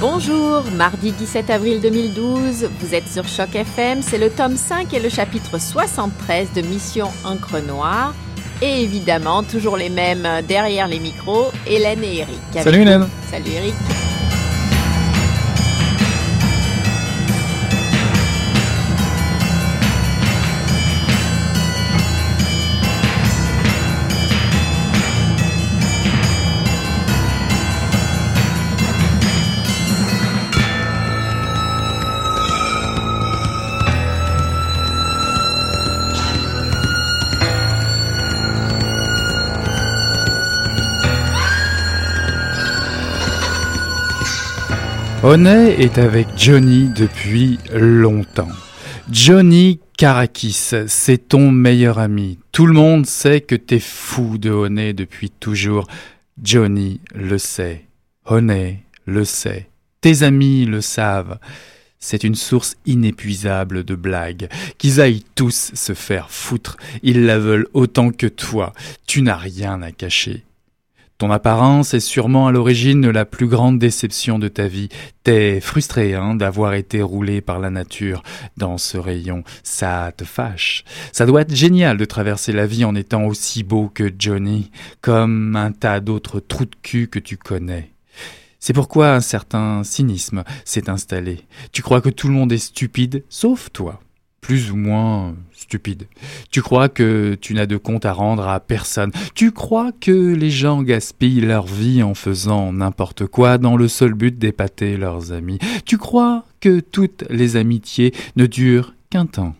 Bonjour, mardi 17 avril 2012, vous êtes sur Choc FM, c'est le tome 5 et le chapitre 73 de Mission Encre Noire. Et évidemment, toujours les mêmes derrière les micros, Hélène et Eric. Salut. Hélène. Salut Eric. Honey est avec Johnny depuis longtemps. Johnny Karakis, c'est ton meilleur ami. Tout le monde sait que t'es fou de Honey depuis toujours. Johnny le sait. Honey le sait. Tes amis le savent. C'est une source inépuisable de blagues. Qu'ils aillent tous se faire foutre. Ils la veulent autant que toi. Tu n'as rien à cacher. Ton apparence est sûrement à l'origine la plus grande déception de ta vie. T'es frustré hein, d'avoir été roulé par la nature dans ce rayon. Ça te fâche. Ça doit être génial de traverser la vie en étant aussi beau que Johnny, comme un tas d'autres trous de cul que tu connais. C'est pourquoi un certain cynisme s'est installé. Tu crois que tout le monde est stupide, sauf toi. Plus ou moins stupide. Tu crois que tu n'as de compte à rendre à personne. Tu crois que les gens gaspillent leur vie en faisant n'importe quoi dans le seul but d'épater leurs amis. Tu crois que toutes les amitiés ne durent qu'un temps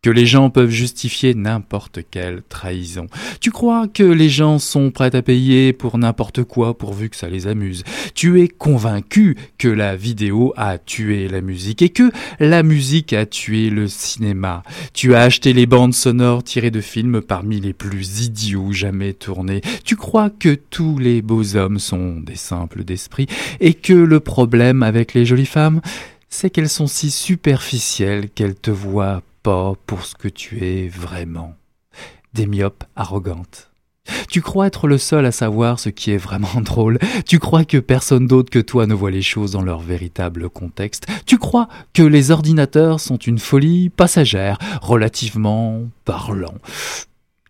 que les gens peuvent justifier n'importe quelle trahison. Tu crois que les gens sont prêts à payer pour n'importe quoi pourvu que ça les amuse? Tu es convaincu que la vidéo a tué la musique et que la musique a tué le cinéma. Tu as acheté les bandes sonores tirées de films parmi les plus idiots jamais tournés. Tu crois que tous les beaux hommes sont des simples d'esprit et que le problème avec les jolies femmes, c'est qu'elles sont si superficielles qu'elles te voient pour ce que tu es vraiment. Des myopes arrogantes. Tu crois être le seul à savoir ce qui est vraiment drôle. Tu crois que personne d'autre que toi ne voit les choses dans leur véritable contexte. Tu crois que les ordinateurs sont une folie passagère, relativement parlant.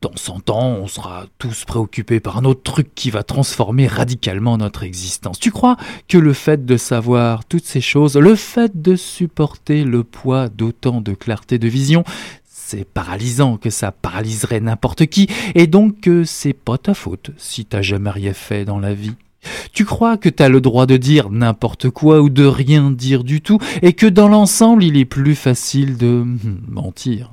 Dans 100 ans, on sera tous préoccupés par un autre truc qui va transformer radicalement notre existence. Tu crois que le fait de savoir toutes ces choses, le fait de supporter le poids d'autant de clarté de vision, c'est paralysant, que ça paralyserait n'importe qui, et donc que c'est pas ta faute si t'as jamais rien fait dans la vie. Tu crois que t'as le droit de dire n'importe quoi ou de rien dire du tout, et que dans l'ensemble il est plus facile de hmm, mentir.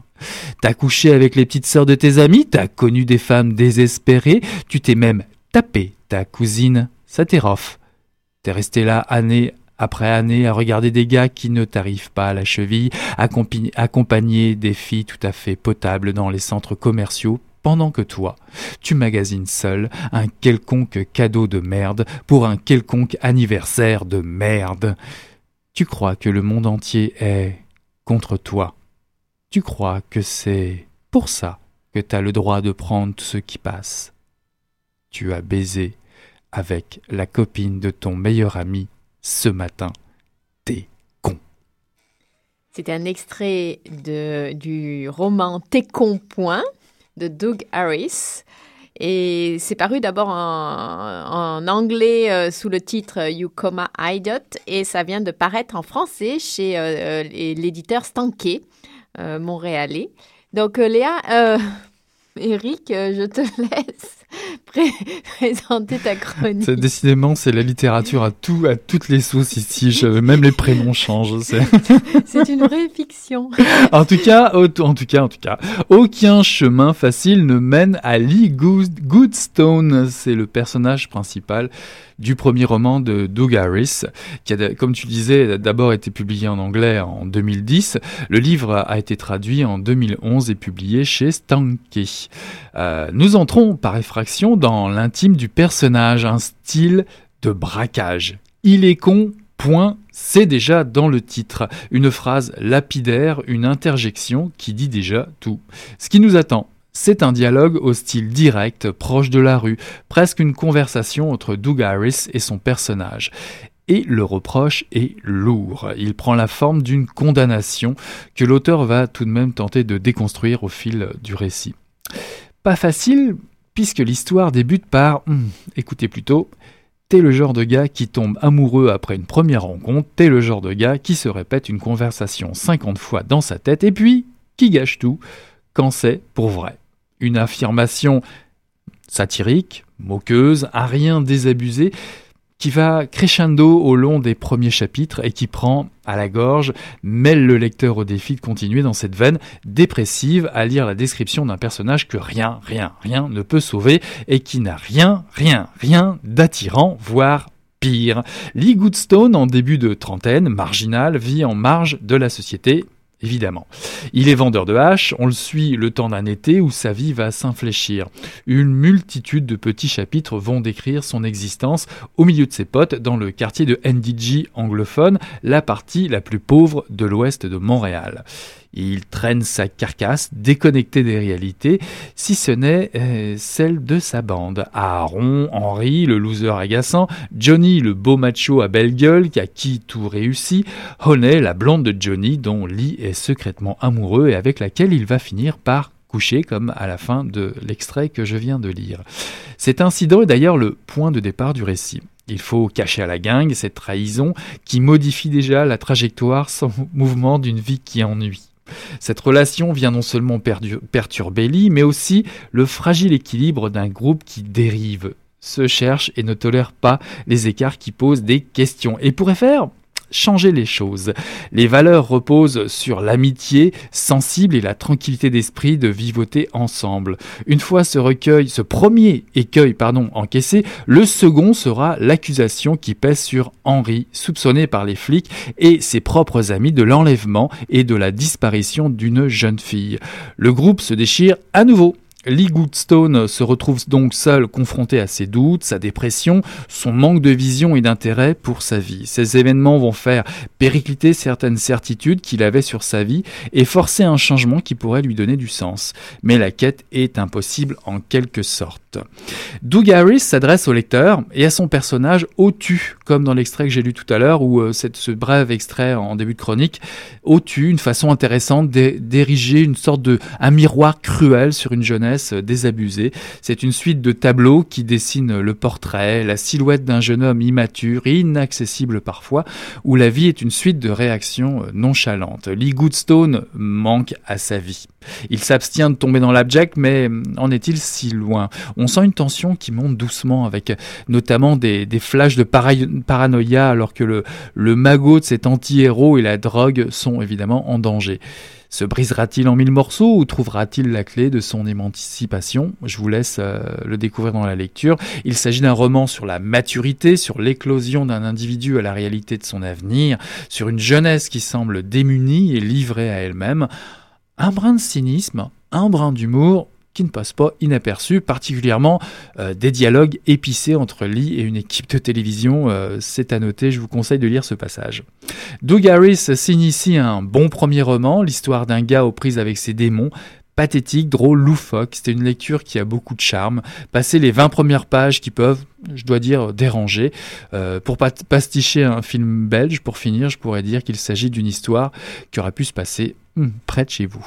T'as couché avec les petites sœurs de tes amis, t'as connu des femmes désespérées, tu t'es même tapé ta cousine Satéroff. T'es resté là année après année à regarder des gars qui ne t'arrivent pas à la cheville, accompagner des filles tout à fait potables dans les centres commerciaux, pendant que toi, tu magasines seul un quelconque cadeau de merde pour un quelconque anniversaire de merde. Tu crois que le monde entier est contre toi. Tu crois que c'est pour ça que tu as le droit de prendre ce qui passe? Tu as baisé avec la copine de ton meilleur ami ce matin. T'es con. C'était un extrait du roman T'es con point de Doug Harris. Et c'est paru d'abord en, anglais euh, sous le titre You Coma Idiot et ça vient de paraître en français chez euh, euh, l'éditeur Stanké, montréalais. Donc Léa, Eric, je te laisse présenter ta chronique. Décidément, c'est la littérature à tout, à toutes les sauces ici. même les prénoms changent. C'est une vraie fiction. en tout cas, en tout cas, en tout cas, aucun chemin facile ne mène à Lee Goodstone. C'est le personnage principal du premier roman de Doug Harris, qui a, comme tu disais, d'abord été publié en anglais en 2010. Le livre a été traduit en 2011 et publié chez Stanky. Euh, nous entrons par effraction dans l'intime du personnage, un style de braquage. Il est con, point, c'est déjà dans le titre. Une phrase lapidaire, une interjection qui dit déjà tout. Ce qui nous attend, c'est un dialogue au style direct, proche de la rue, presque une conversation entre Doug Harris et son personnage. Et le reproche est lourd. Il prend la forme d'une condamnation que l'auteur va tout de même tenter de déconstruire au fil du récit. Pas facile, puisque l'histoire débute par hmm, écoutez plutôt, T'es le genre de gars qui tombe amoureux après une première rencontre, t'es le genre de gars qui se répète une conversation 50 fois dans sa tête et puis qui gâche tout? Quand c'est pour vrai? Une affirmation satirique, moqueuse, à rien désabusé, qui va crescendo au long des premiers chapitres et qui prend à la gorge, mêle le lecteur au défi de continuer dans cette veine dépressive à lire la description d'un personnage que rien, rien, rien ne peut sauver et qui n'a rien, rien, rien d'attirant, voire pire. Lee Goodstone, en début de trentaine, marginal, vit en marge de la société évidemment. Il est vendeur de haches, on le suit le temps d'un été où sa vie va s'infléchir. Une multitude de petits chapitres vont décrire son existence au milieu de ses potes dans le quartier de NDG anglophone, la partie la plus pauvre de l'ouest de Montréal. Il traîne sa carcasse déconnectée des réalités, si ce n'est euh, celle de sa bande. Aaron, Henry, le loser agaçant, Johnny, le beau macho à belle gueule a qui tout réussi, Honey, la blonde de Johnny dont Lee est secrètement amoureux et avec laquelle il va finir par coucher comme à la fin de l'extrait que je viens de lire. Cet incident est d'ailleurs le point de départ du récit. Il faut cacher à la gang cette trahison qui modifie déjà la trajectoire sans mouvement d'une vie qui ennuie. Cette relation vient non seulement perturber Lee, mais aussi le fragile équilibre d'un groupe qui dérive, se cherche et ne tolère pas les écarts qui posent des questions. Et pourrait faire changer les choses. Les valeurs reposent sur l'amitié sensible et la tranquillité d'esprit de vivoter ensemble. Une fois ce recueil, ce premier écueil, pardon, encaissé, le second sera l'accusation qui pèse sur Henri, soupçonné par les flics et ses propres amis de l'enlèvement et de la disparition d'une jeune fille. Le groupe se déchire à nouveau Lee Goodstone se retrouve donc seul confronté à ses doutes, sa dépression, son manque de vision et d'intérêt pour sa vie. Ces événements vont faire péricliter certaines certitudes qu'il avait sur sa vie et forcer un changement qui pourrait lui donner du sens. Mais la quête est impossible en quelque sorte. Doug Harris s'adresse au lecteur et à son personnage Otu, comme dans l'extrait que j'ai lu tout à l'heure, où euh, ce bref extrait en début de chronique, Otu, une façon intéressante d'ériger une sorte de un miroir cruel sur une jeunesse désabusée. C'est une suite de tableaux qui dessinent le portrait, la silhouette d'un jeune homme immature, inaccessible parfois, où la vie est une suite de réactions euh, nonchalantes. Lee Goodstone manque à sa vie. Il s'abstient de tomber dans l'abject, mais hum, en est-il si loin? Sent une tension qui monte doucement, avec notamment des, flashs de paranoïa, alors que le, le magot de cet anti-héros et la drogue sont évidemment en danger. Se brisera-t-il en mille morceaux ou trouvera-t-il la clé de son émancipation? Je vous laisse euh, le découvrir dans la lecture. Il s'agit d'un roman sur la maturité, sur l'éclosion d'un individu à la réalité de son avenir, sur une jeunesse qui semble démunie et livrée à elle-même un brin de cynisme, un brin d'humour qui ne passe pas inaperçu, particulièrement euh, des dialogues épicés entre Lee et une équipe de télévision. Euh, c'est à noter, je vous conseille de lire ce passage. Doug Harris signe ici un bon premier roman, l'histoire d'un gars aux prises avec ses démons, pathétique, drôle, loufoque. C'était une lecture qui a beaucoup de charme. Passer les 20 premières pages qui peuvent, je dois dire, déranger. Euh, pour pasticher un film belge, pour finir, je pourrais dire qu'il s'agit d'une histoire qui aurait pu se passer Hmm, près de chez vous.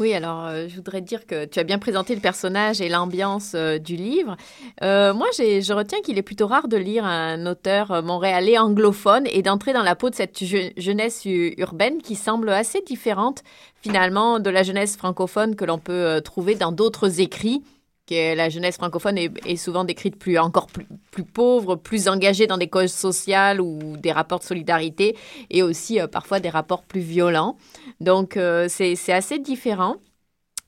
Oui, alors euh, je voudrais dire que tu as bien présenté le personnage et l'ambiance euh, du livre. Euh, moi, je retiens qu'il est plutôt rare de lire un auteur montréalais anglophone et d'entrer dans la peau de cette jeunesse urbaine qui semble assez différente finalement de la jeunesse francophone que l'on peut trouver dans d'autres écrits que la jeunesse francophone est, souvent décrite plus encore plus, plus, pauvre, plus engagée dans des causes sociales ou des rapports de solidarité et aussi euh, parfois des rapports plus violents. Donc euh, c'est assez différent.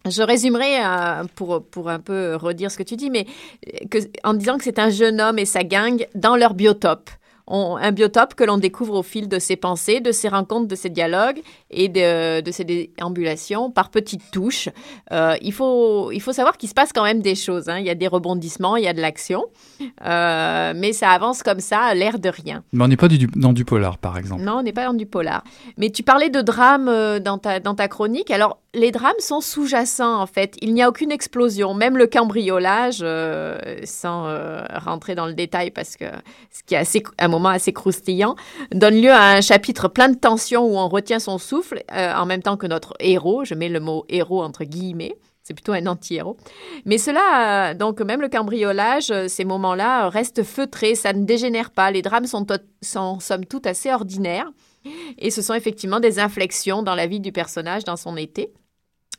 Je résumerai euh, pour, pour un peu redire ce que tu dis, mais en disant que c'est un jeune homme et sa gang dans leur biotope un biotope que l'on découvre au fil de ses pensées, de ses rencontres, de ses dialogues et de, de ses déambulations par petites touches. Euh, il, faut, il faut savoir qu'il se passe quand même des choses. Hein. Il y a des rebondissements, il y a de l'action, euh, mais ça avance comme ça, à l'air de rien. Mais on n'est pas du, dans du polar, par exemple. Non, on n'est pas dans du polar. Mais tu parlais de drame euh, dans ta, dans ta chronique. Alors, les drames sont sous-jacents, en fait. Il n'y a aucune explosion. Même le cambriolage, sans rentrer dans le détail, parce que ce qui est assez, un moment assez croustillant, donne lieu à un chapitre plein de tension où on retient son souffle, euh, en même temps que notre héros, je mets le mot héros entre guillemets, c'est plutôt un anti-héros. Mais cela, euh, donc même le cambriolage, euh, ces moments-là restent feutrés, ça ne dégénère pas, les drames sont, sont somme toute assez ordinaires, et ce sont effectivement des inflexions dans la vie du personnage, dans son été.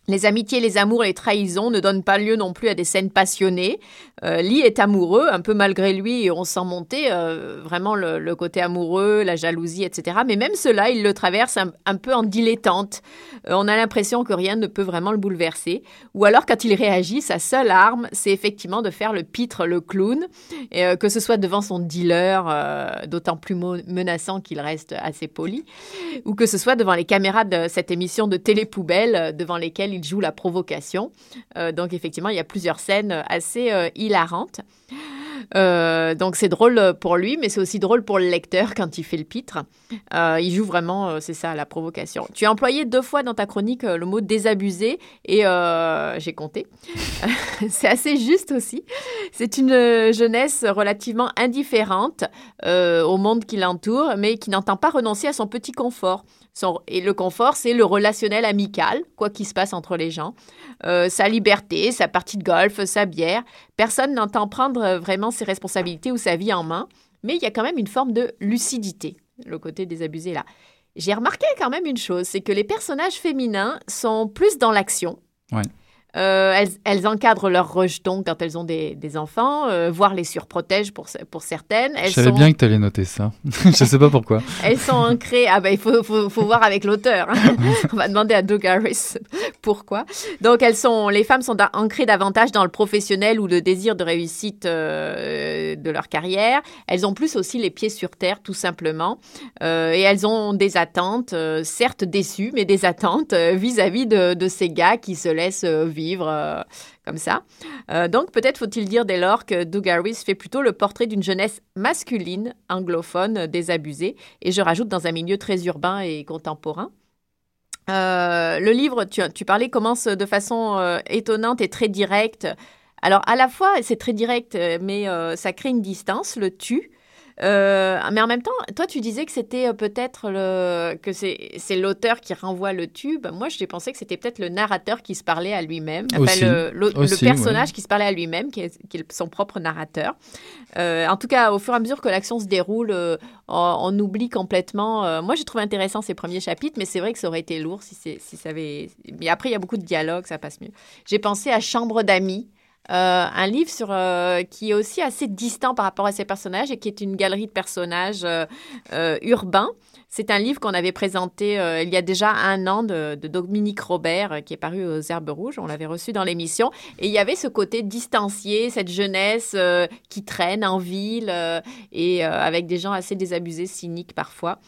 Les amitiés, les amours, les trahisons ne donnent pas lieu non plus à des scènes passionnées. Euh, Lee est amoureux, un peu malgré lui, et on sent monter euh, vraiment le, côté amoureux, la jalousie, etc. Mais même cela, il le traverse un, peu en dilettante. Euh, on a l'impression que rien ne peut vraiment le bouleverser. Ou alors, quand il réagit, sa seule arme, c'est effectivement de faire le pitre, le clown, que ce soit devant son dealer, d'autant plus menaçant qu'il reste assez poli, ou que ce soit devant les caméras de cette émission de télé-poubelle, devant lesquelles il joue la provocation. Euh, donc effectivement, il y a plusieurs scènes assez euh, hilarantes. Euh, donc c'est drôle pour lui, mais c'est aussi drôle pour le lecteur quand il fait le pitre. il joue vraiment, c'est ça, la provocation. Tu as employé deux fois dans ta chronique le mot désabusé et j'ai compté. c'est assez juste aussi. C'est une jeunesse relativement indifférente au monde qui l'entoure, mais qui n'entend pas renoncer à son petit confort et le confort, c'est le relationnel amical, quoi qu'il se passe entre les gens. Euh, sa liberté, sa partie de golf, sa bière. Personne n'entend prendre euh, vraiment ses responsabilités ou sa vie en main, mais il y a quand même une forme de lucidité, le côté désabusé là. J'ai remarqué quand même une chose, c'est que les personnages féminins sont plus dans l'action. Euh, elles, encadrent leurs rejetons quand elles ont des, enfants, euh, voire les surprotègent pour, pour certaines. Elles Je savais bien que tu allais noter ça. Je ne sais pas pourquoi. elles sont ancrées. Ah ben, il faut, faut, faut, voir avec l'auteur. Hein. On va demander à Doug Harris pourquoi. Donc, elles sont, les femmes sont ancrées davantage dans le professionnel ou le désir de réussite euh, de leur carrière. Elles ont plus aussi les pieds sur terre, tout simplement. et elles ont des attentes, certes déçues, mais des attentes vis-à-vis de, de, ces gars qui se laissent vivre vivre comme ça. donc peut-être faut-il dire dès lors que Doug Harris fait plutôt le portrait d'une jeunesse masculine, anglophone, désabusée, et je rajoute dans un milieu très urbain et contemporain. le livre, tu, tu, parlais, commence de façon étonnante et très directe. Alors à la fois, c'est très direct, mais ça crée une distance, le tu. Euh, mais en même temps, toi, tu disais que c'était euh, peut-être le que c'est l'auteur qui renvoie le tube. Moi, j'ai pensé que c'était peut-être le narrateur qui se parlait à lui-même, le, le, personnage qui se parlait à lui-même, qui, est, son propre narrateur. Euh, en tout cas, au fur et à mesure que l'action se déroule, on, oublie complètement. moi, j'ai trouvé intéressant ces premiers chapitres, mais c'est vrai que ça aurait été lourd si, si ça avait. Mais après, il y a beaucoup de dialogues, ça passe mieux. J'ai pensé à Chambre d'amis. Euh, un livre sur, euh, qui est aussi assez distant par rapport à ces personnages et qui est une galerie de personnages euh, urbains. C'est un livre qu'on avait présenté il y a déjà un an de, Dominique Robert qui est paru aux Herbes Rouges. On l'avait reçu dans l'émission. Et il y avait ce côté distancié, cette jeunesse qui traîne en ville et avec des gens assez désabusés, cyniques parfois.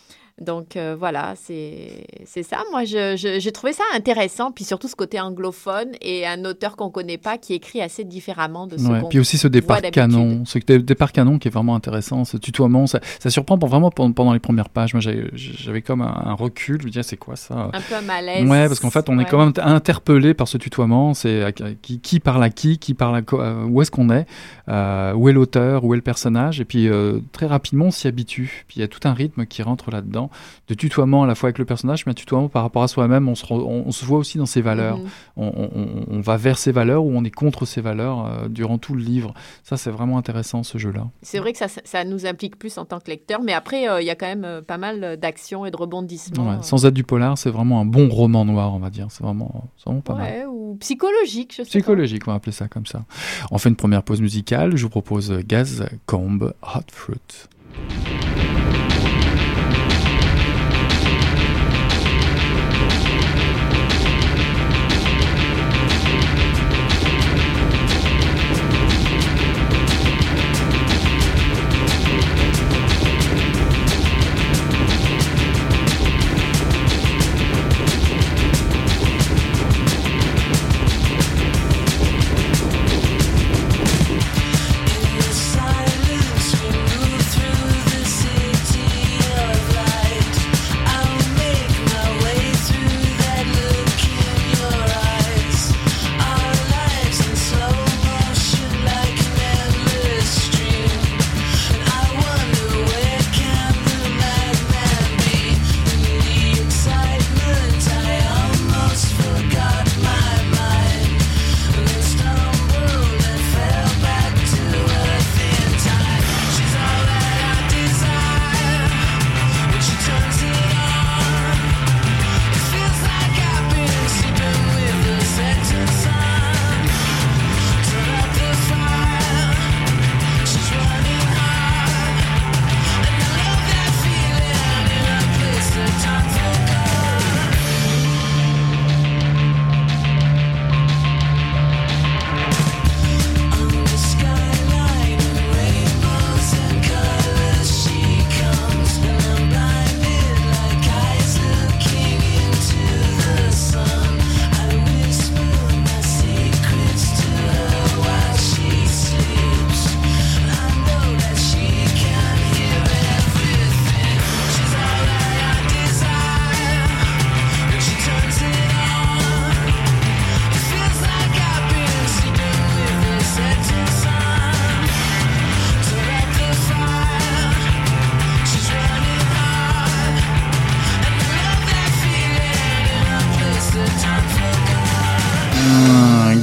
Donc euh, voilà, c'est ça. Moi, j'ai trouvé ça intéressant, puis surtout ce côté anglophone et un auteur qu'on connaît pas qui écrit assez différemment de ce ouais, Puis aussi ce départ canon, ce départ canon qui est vraiment intéressant, ce tutoiement, ça, surprend vraiment pendant les premières pages. Moi, j'avais comme un, recul, je me disais, c'est quoi ça? Un peu un malaise. Ouais, parce qu'en fait, on est quand même interpellé par ce tutoiement. C'est qui, qui, parle à qui, qui parle à euh, où est-ce qu'on est, euh, où est l'auteur, où est le personnage, et puis très rapidement, on s'y habitue. Puis il y a tout un rythme qui rentre là-dedans de tutoiement à la fois avec le personnage, mais un tutoiement par rapport à soi-même. On se, on, se voit aussi dans ses valeurs. Mhm. On, va vers ses valeurs ou on est contre ses valeurs euh, durant tout le livre. Ça, c'est vraiment intéressant ce jeu-là. C'est vrai que ça, ça, nous implique plus en tant que lecteur, mais après, euh, il y a quand même euh, pas mal d'actions et de rebondissements. sans être du polar, c'est vraiment un bon roman noir, on va dire. C'est vraiment, vraiment, pas mal. Ou psychologique, je sais Psychologique, on va appeler ça comme ça. On fait une première pause musicale. Je vous propose Gaz Combe Hot Fruit.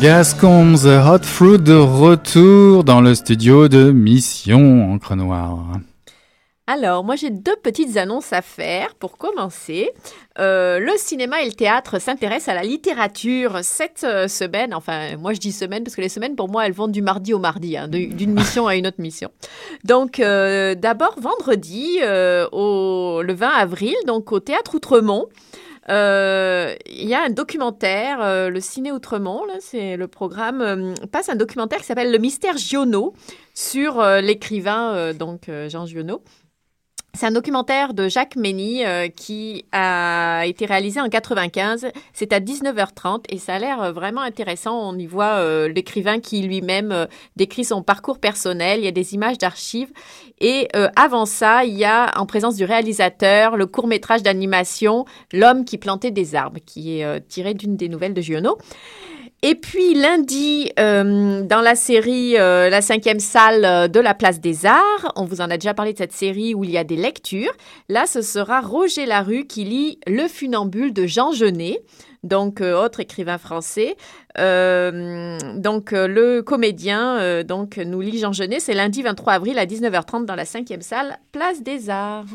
Gascons Hot Fruit de retour dans le studio de Mission Encre Noire. Alors, moi j'ai deux petites annonces à faire pour commencer. Euh, le cinéma et le théâtre s'intéressent à la littérature cette euh, semaine. Enfin, moi je dis semaine parce que les semaines pour moi elles vont du mardi au mardi, hein, d'une mission à une autre mission. Donc, euh, d'abord vendredi, au, le 20 avril, donc au théâtre Outremont. Euh, il y a un documentaire, euh, le Ciné Outremont, c'est le programme, euh, passe un documentaire qui s'appelle Le mystère Giono sur l'écrivain donc Jean Giono. C'est un documentaire de Jacques Mény euh, qui a été réalisé en 95. C'est à 19h30 et ça a l'air vraiment intéressant. On y voit euh, l'écrivain qui lui-même euh, décrit son parcours personnel. Il y a des images d'archives. Et avant ça, il y a en présence du réalisateur le court métrage d'animation L'homme qui plantait des arbres, qui est tiré d'une des nouvelles de Giono. Et puis lundi, euh, dans la série euh, La cinquième salle euh, de la Place des Arts, on vous en a déjà parlé de cette série où il y a des lectures. Là, ce sera Roger Larue qui lit Le funambule de Jean Genet donc euh, autre écrivain français. Euh, donc euh, le comédien donc nous lit Jean Genet, c'est lundi 23 avril à 19h30 dans la cinquième salle, place des Arts.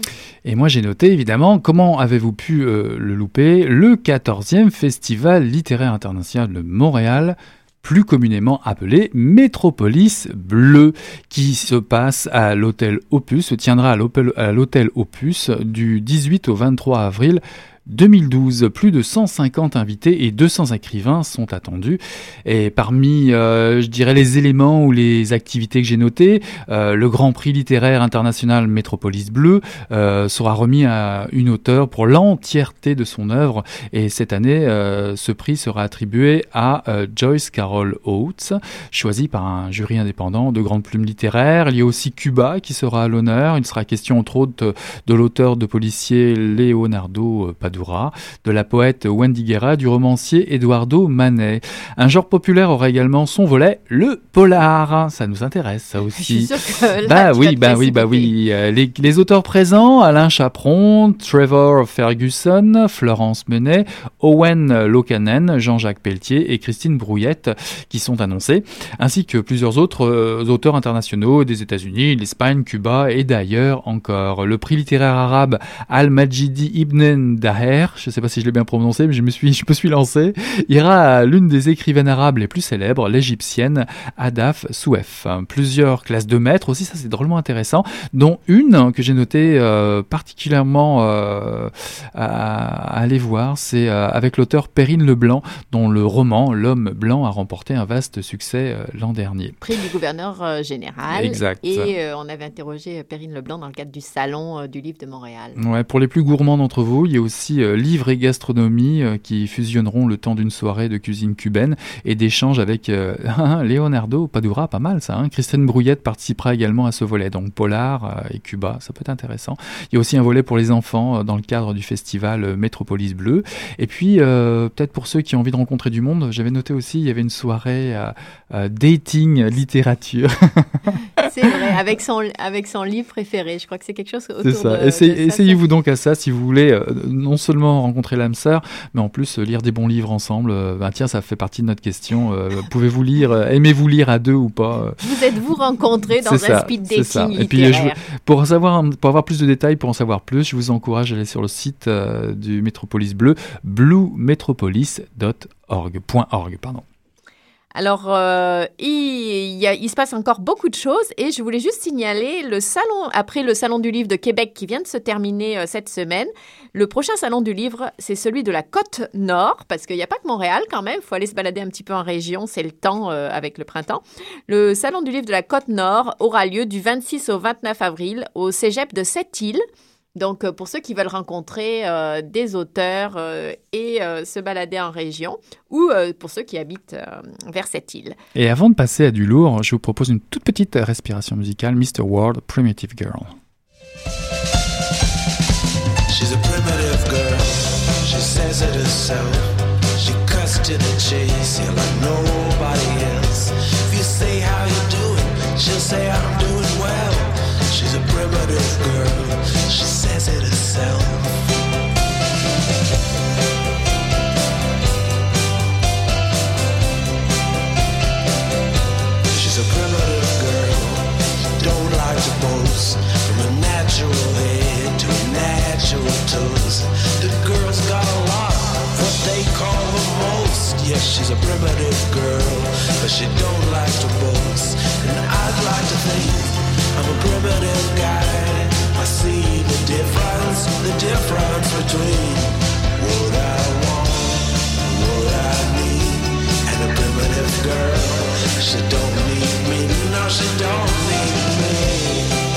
Et moi j'ai noté évidemment, comment avez-vous pu le louper, le 14e Festival littéraire international de Montréal plus communément appelé Métropolis Bleu, qui se passe à l'hôtel Opus, se tiendra à l'hôtel Opus du 18 au 23 avril 2012, plus de 150 invités et 200 écrivains sont attendus. Et parmi, euh, je dirais, les éléments ou les activités que j'ai notées, euh, le Grand Prix littéraire international Métropolis Bleu euh, sera remis à une auteure pour l'entièreté de son œuvre. Et cette année, ce prix sera attribué à Joyce Carol Oates, choisie par un jury indépendant de grandes plumes littéraires. Il y a aussi Cuba qui sera à l'honneur. Il sera question entre autres de, l'auteur de policier Leonardo De la poète Wendy Guerra, du romancier Eduardo Manet. Un genre populaire aura également son volet, le polar. Ça nous intéresse, ça aussi. bah oui, bah oui, bah oui. Euh, les, auteurs présents, Alain Chaperon, Trevor Ferguson, Florence Menet, Owen Locanen, Jean-Jacques Pelletier et Christine Brouillette qui sont annoncés, ainsi que plusieurs autres euh, auteurs internationaux des États-Unis, l'Espagne, Cuba et d'ailleurs encore. Le prix littéraire arabe Al-Majidi Ibn Daher je ne sais pas si je l'ai bien prononcé, mais je me suis, je me suis lancé, ira à l'une des écrivaines arabes les plus célèbres, l'égyptienne Adaf Souef. Plusieurs classes de maîtres aussi, ça c'est drôlement intéressant, dont une que j'ai notée euh, particulièrement euh, à, aller voir, c'est euh, avec l'auteur Perrine Leblanc, dont le roman L'homme blanc a remporté un vaste succès l'an dernier. Prix du gouverneur général. Exact. Et on avait interrogé Perrine Leblanc dans le cadre du salon du livre de Montréal. Ouais, pour les plus gourmands d'entre vous, il y a aussi euh, livres et gastronomie euh, qui fusionneront le temps d'une soirée de cuisine cubaine et d'échanges avec euh, Leonardo Padura, pas mal ça. Hein. Christiane Brouillette participera également à ce volet, donc Polar et Cuba, ça peut être intéressant. Il y a aussi un volet pour les enfants dans le cadre du festival Métropolis Bleu. Et puis, peut-être pour ceux qui ont envie de rencontrer du monde, j'avais noté aussi, il y avait une soirée dating littérature. c'est vrai, avec son, avec son livre préféré. Je crois que c'est quelque chose autour ça. Essayez-vous donc à ça si vous voulez non seulement rencontrer l'âme sœur, mais en plus euh, lire des bons livres ensemble. Euh, ben, tiens, ça fait partie de notre question. Euh, pouvez-vous lire Aimez-vous lire à deux ou pas Vous êtes-vous rencontrés dans un speed dating Et puis, pour, savoir, pour avoir plus de détails, pour en savoir plus, je vous encourage à aller sur le site du Métropolis Bleu, bluemetropolis.org. Pardon. Alors, euh, il, il, se passe encore beaucoup de choses et je voulais juste signaler le salon, après le Salon du Livre de Québec qui vient de se terminer euh, cette semaine, le prochain Salon du Livre, c'est celui de la Côte Nord, parce qu'il n'y a pas que Montréal quand même, il faut aller se balader un petit peu en région, c'est le temps euh, avec le printemps. Le Salon du Livre de la Côte Nord aura lieu du 26 au 29 avril au Cégep de Sept-Îles. Donc, euh, pour ceux qui veulent rencontrer euh, des auteurs euh, et se balader en région, ou pour ceux qui habitent vers cette île. Et avant de passer à du lourd, je vous propose une toute petite respiration musicale, Mr. World, Primitive Girl. She's a primitive girl, she says it herself. She cuts to the chase, you're like nobody else. If you say how you doing, she'll say I'm doing well. She's a primitive girl, boast. From a natural head to a natural toes. The girl's got a lot, what they call the most. Yes, she's a primitive girl, but she don't like to boast. And I'd like to think I'm a primitive guy. I see the difference, the difference between what I want, what I need, and a primitive girl. She don't need me, no, she don't need me.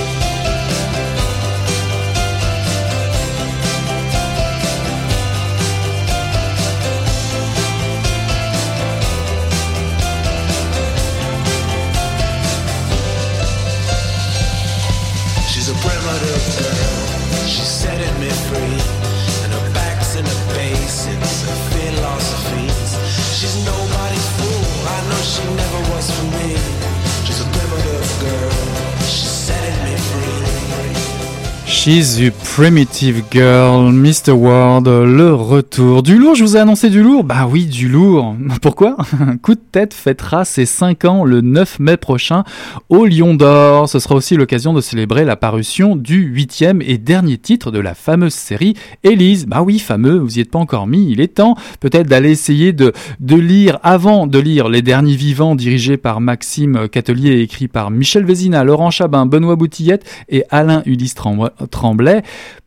She's a Primitive Girl, Mr. World, le retour. Du lourd, je vous ai annoncé du lourd Bah oui, du lourd. Pourquoi? Coup de tête fêtera ses 5 ans le 9 mai prochain au Lion d'Or. Ce sera aussi l'occasion de célébrer la parution du huitième et dernier titre de la fameuse série Élise. Bah oui, fameux, vous y êtes pas encore mis, il est temps peut-être d'aller essayer de, de lire, avant de lire Les Derniers Vivants dirigés par Maxime Catelier et écrit par Michel Vézina, Laurent Chabin, Benoît Boutillette et Alain Ulysse Tremblay,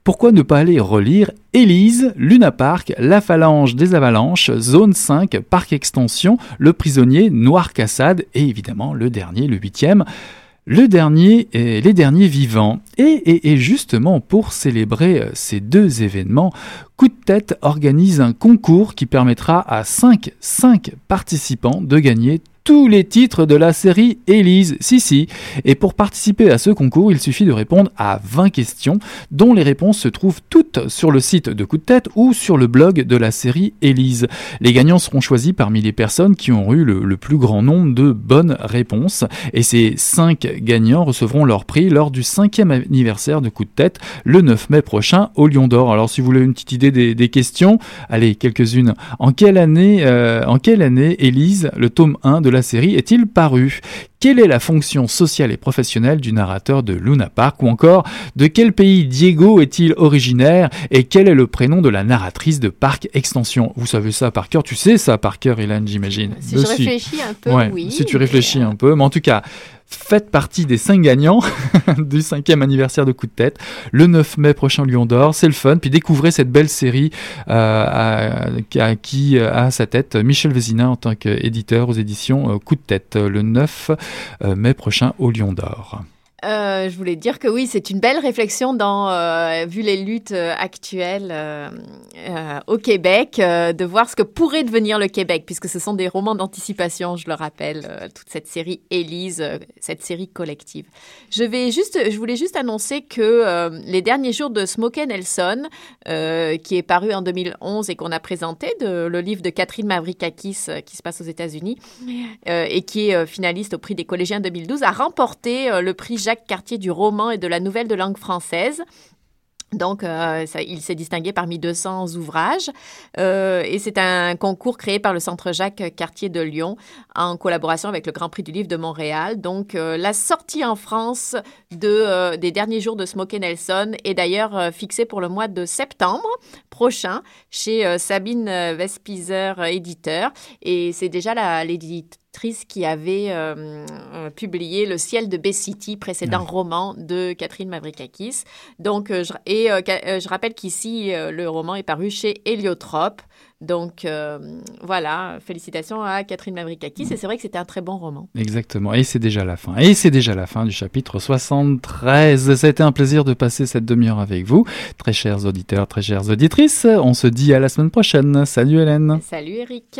pourquoi ne pas aller relire Élise, Luna Park, La Phalange des Avalanches, Zone 5, Parc Extension, Le Prisonnier, Noir Cassade et évidemment le dernier, le huitième, le dernier et les derniers vivants. Et, et, justement, pour célébrer euh, ces deux événements, Coup de tête organise un concours qui permettra à 5, 5 participants de gagner tous les titres de la série Élise. Si, si. Et pour participer à ce concours, il suffit de répondre à 20 questions, dont les réponses se trouvent toutes sur le site de Coup de tête ou sur le blog de la série Élise. Les gagnants seront choisis parmi les personnes qui ont eu le, plus grand nombre de bonnes réponses. Et ces 5 gagnants recevront leur prix lors du 5e anniversaire de Coup de tête le 9 mai prochain au Lion d'Or. Alors si vous voulez une petite idée des, questions, allez, quelques-unes. En quelle année, euh, en quelle année Élise, le tome 1 de la série est-il paru? Quelle est la fonction sociale et professionnelle du narrateur de Luna Park Ou encore, de quel pays Diego est-il originaire Et quel est le prénom de la narratrice de Parc Extension? Vous savez ça par cœur, tu sais ça par cœur, Hélène, j'imagine. Si je réfléchis un peu, oui. Si tu réfléchis un peu, mais en tout cas, faites partie des 5 gagnants du cinquième anniversaire de Coup de tête, le 9 mai prochain Lyon d'Or, c'est le fun, puis découvrez cette belle série euh, qui a à sa tête Michel Vézina en tant qu'éditeur aux éditions euh, Coup de tête, le 9 euh, mai prochain au Lion d'Or. Euh, je voulais dire que oui, c'est une belle réflexion dans, euh, vu les luttes euh, actuelles au Québec, de voir ce que pourrait devenir le Québec, puisque ce sont des romans d'anticipation, je le rappelle, toute cette série Élise, cette série collective. Je vais juste, je voulais juste annoncer que les derniers jours de Smokey Nelson, qui est paru en 2011 et qu'on a présenté, de, le livre de Catherine Mavrikakis qui se passe aux États-Unis et qui est finaliste au prix des collégiens 2012, a remporté le prix Jacques Cartier du roman et de la nouvelle de langue française. Donc, euh, il s'est distingué parmi 200 ouvrages euh, et c'est un concours créé par le Centre Jacques Cartier de Lyon en collaboration avec le Grand Prix du Livre de Montréal. Donc, euh, la sortie en France de, des derniers jours de Smokey Nelson est d'ailleurs fixée pour le mois de septembre prochain chez Sabine Vespizer, éditeur. Et c'est déjà l'éditeur qui avait euh, euh, publié Le ciel de Bay-City, précédent roman de Catherine Mavrikakis. Donc, euh, je, et je rappelle qu'ici, le roman est paru chez Héliotrope. Donc voilà, félicitations à Catherine Mavrikakis. Et c'est vrai que c'était un très bon roman. Exactement. Et c'est déjà la fin. Et c'est déjà la fin du chapitre 73. Ça a été un plaisir de passer cette demi-heure avec vous. Très chers auditeurs, très chères auditrices, on se dit à la semaine prochaine. Salut Hélène. Salut Eric.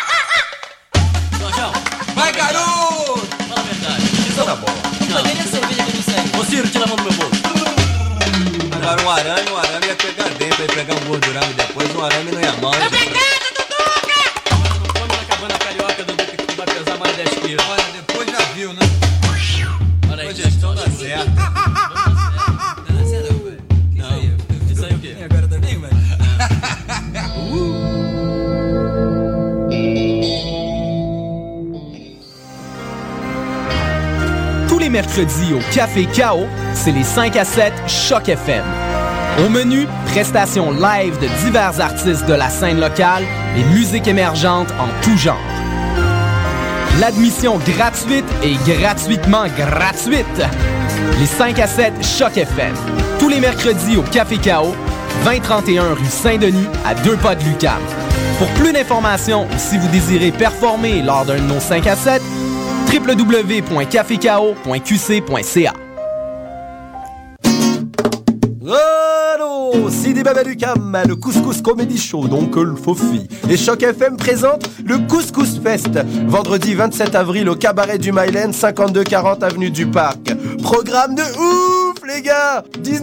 Mercredis au Café Chaos, c'est les 5 à 7 Choc FM. Au menu, prestations live de divers artistes de la scène locale et musique émergente en tout genre. L'admission gratuite et gratuitement gratuite. Les 5 à 7 Choc FM. Tous les mercredis au Café Chaos, 2031 rue Saint-Denis, à deux pas de Lucam. Pour plus d'informations ou si vous désirez performer lors d'un de nos 5 à 7, www.cafécao.qc.ca. Allô, Sidi Babalucam, le Couscous Comedy Show, donc le Fofi. Et Choc FM présente le Couscous Fest, vendredi 27 avril au cabaret du Myland, 5240 avenue du Parc. Programme de ouf, les gars 19